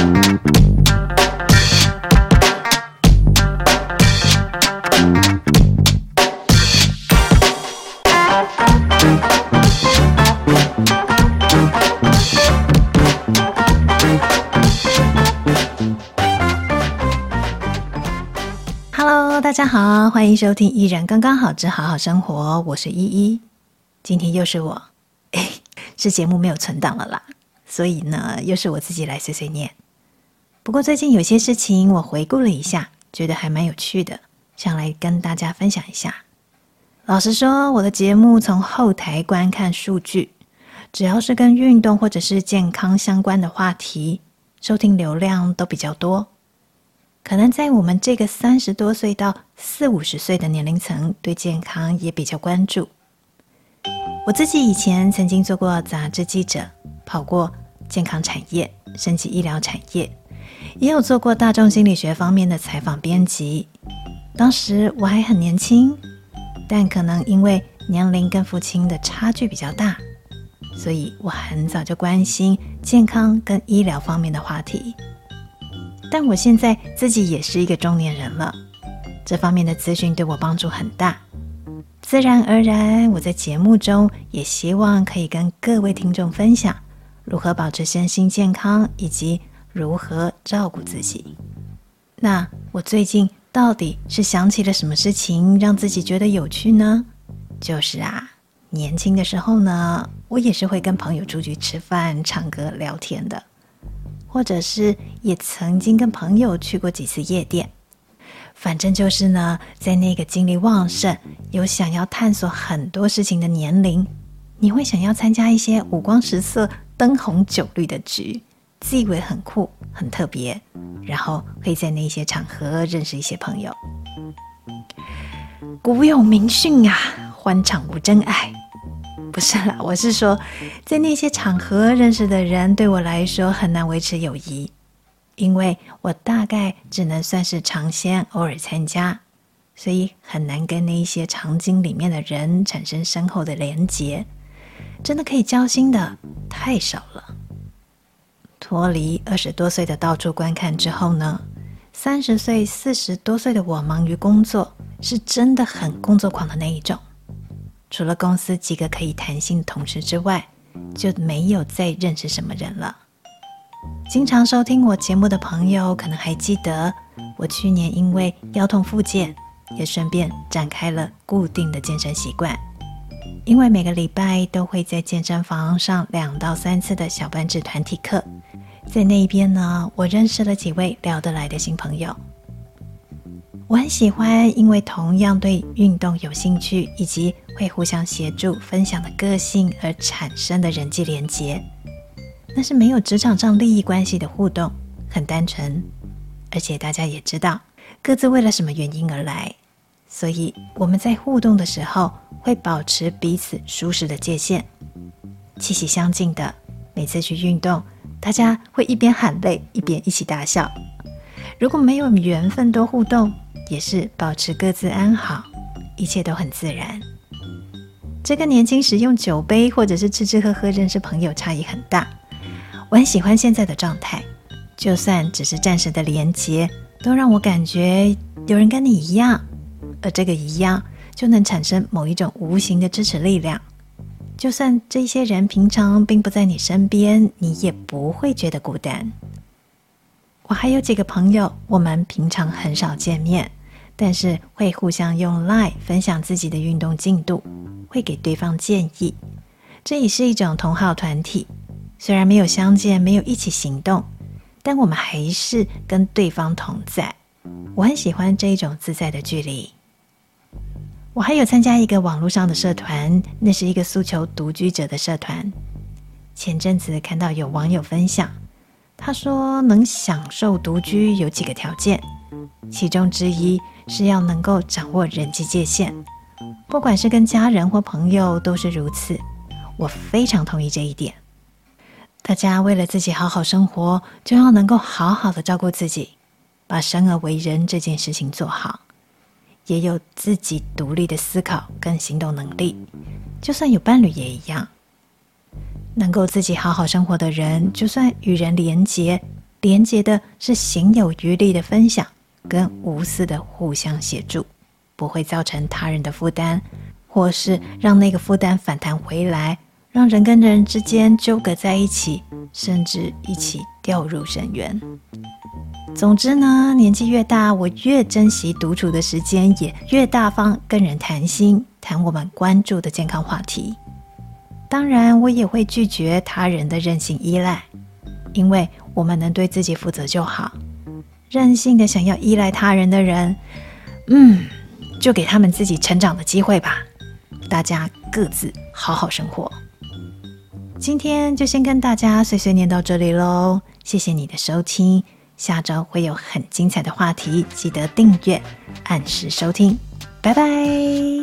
哈喽大家好欢迎收听依然刚刚好之好好生活我是依依。今天又是我是节目没有存档了啦所以呢又是我自己来碎碎念。不过最近有些事情我回顾了一下，觉得还蛮有趣的，想来跟大家分享一下。老实说，我的节目从后台观看数据，只要是跟运动或者是健康相关的话题，收听流量都比较多。可能在我们这个三十多岁到四五十岁的年龄层，对健康也比较关注。我自己以前曾经做过杂志记者，跑过健康产业、升级医疗产业，也有做过大众心理学方面的采访编辑。当时我还很年轻，但可能因为年龄跟父亲的差距比较大，所以我很早就关心健康跟医疗方面的话题。但我现在自己也是一个中年人了，这方面的资讯对我帮助很大。自然而然，我在节目中也希望可以跟各位听众分享如何保持身心健康，以及如何照顾自己。那我最近到底是想起了什么事情，让自己觉得有趣呢？就是啊，年轻的时候呢，我也是会跟朋友出去吃饭、唱歌、聊天的。或者是也曾经跟朋友去过几次夜店，反正就是呢，在那个精力旺盛、有想要探索很多事情的年龄，你会想要参加一些五光十色、灯红酒绿的局，自以为很酷、很特别，然后会在那些场合认识一些朋友。古有名训啊，欢场无真爱。不是啦，我是说，在那些场合认识的人，对我来说很难维持友谊，因为我大概只能算是尝鲜，偶尔参加，所以很难跟那一些场景里面的人产生深厚的连结。真的可以交心的太少了。脱离二十多岁的到处观看之后呢，三十岁、四十多岁的我忙于工作，是真的很工作狂的那一种。除了公司几个可以谈心的同事之外，就没有再认识什么人了。经常收听我节目的朋友可能还记得，我去年因为腰痛复健，也顺便展开了固定的健身习惯。因为每个礼拜都会在健身房上两到三次的小班制团体课，在那边呢，我认识了几位聊得来的新朋友。我很喜欢，因为同样对运动有兴趣，以及会互相协助、分享的个性而产生的人际连结。那是没有职场上利益关系的互动，很单纯，而且大家也知道各自为了什么原因而来，所以我们在互动的时候会保持彼此舒适的界限，气息相近的。每次去运动，大家会一边喊累，一边一起大笑。如果没有缘分多互动，也是保持各自安好，一切都很自然。这个年轻时用酒杯或者是吃吃喝喝认识朋友差异很大。我很喜欢现在的状态，就算只是暂时的连接，都让我感觉有人跟你一样，而这个一样就能产生某一种无形的支持力量。就算这些人平常并不在你身边，你也不会觉得孤单。我还有几个朋友，我们平常很少见面。但是会互相用 LINE 分享自己的运动进度，会给对方建议，这也是一种同好团体。虽然没有相见，没有一起行动，但我们还是跟对方同在。我很喜欢这一种自在的距离。我还有参加一个网络上的社团，那是一个诉求独居者的社团。前阵子看到有网友分享，他说能享受独居有几个条件，其中之一。是要能够掌握人际界限，不管是跟家人或朋友都是如此。我非常同意这一点。大家为了自己好好生活，就要能够好好的照顾自己，把生而为人这件事情做好，也有自己独立的思考跟行动能力。就算有伴侣也一样，能够自己好好生活的人，就算与人连结，连结的是行有余力的分享。跟无私的互相协助，不会造成他人的负担，或是让那个负担反弹回来，让人跟人之间纠葛在一起，甚至一起掉入深渊。总之呢，年纪越大，我越珍惜独处的时间，也越大方跟人谈心，谈我们关注的健康话题。当然，我也会拒绝他人的任性依赖，因为我们能对自己负责就好。任性的想要依赖他人的人，嗯，就给他们自己成长的机会吧。大家各自好好生活。今天就先跟大家碎碎念到这里喽，谢谢你的收听。下周会有很精彩的话题，记得订阅，按时收听，拜拜。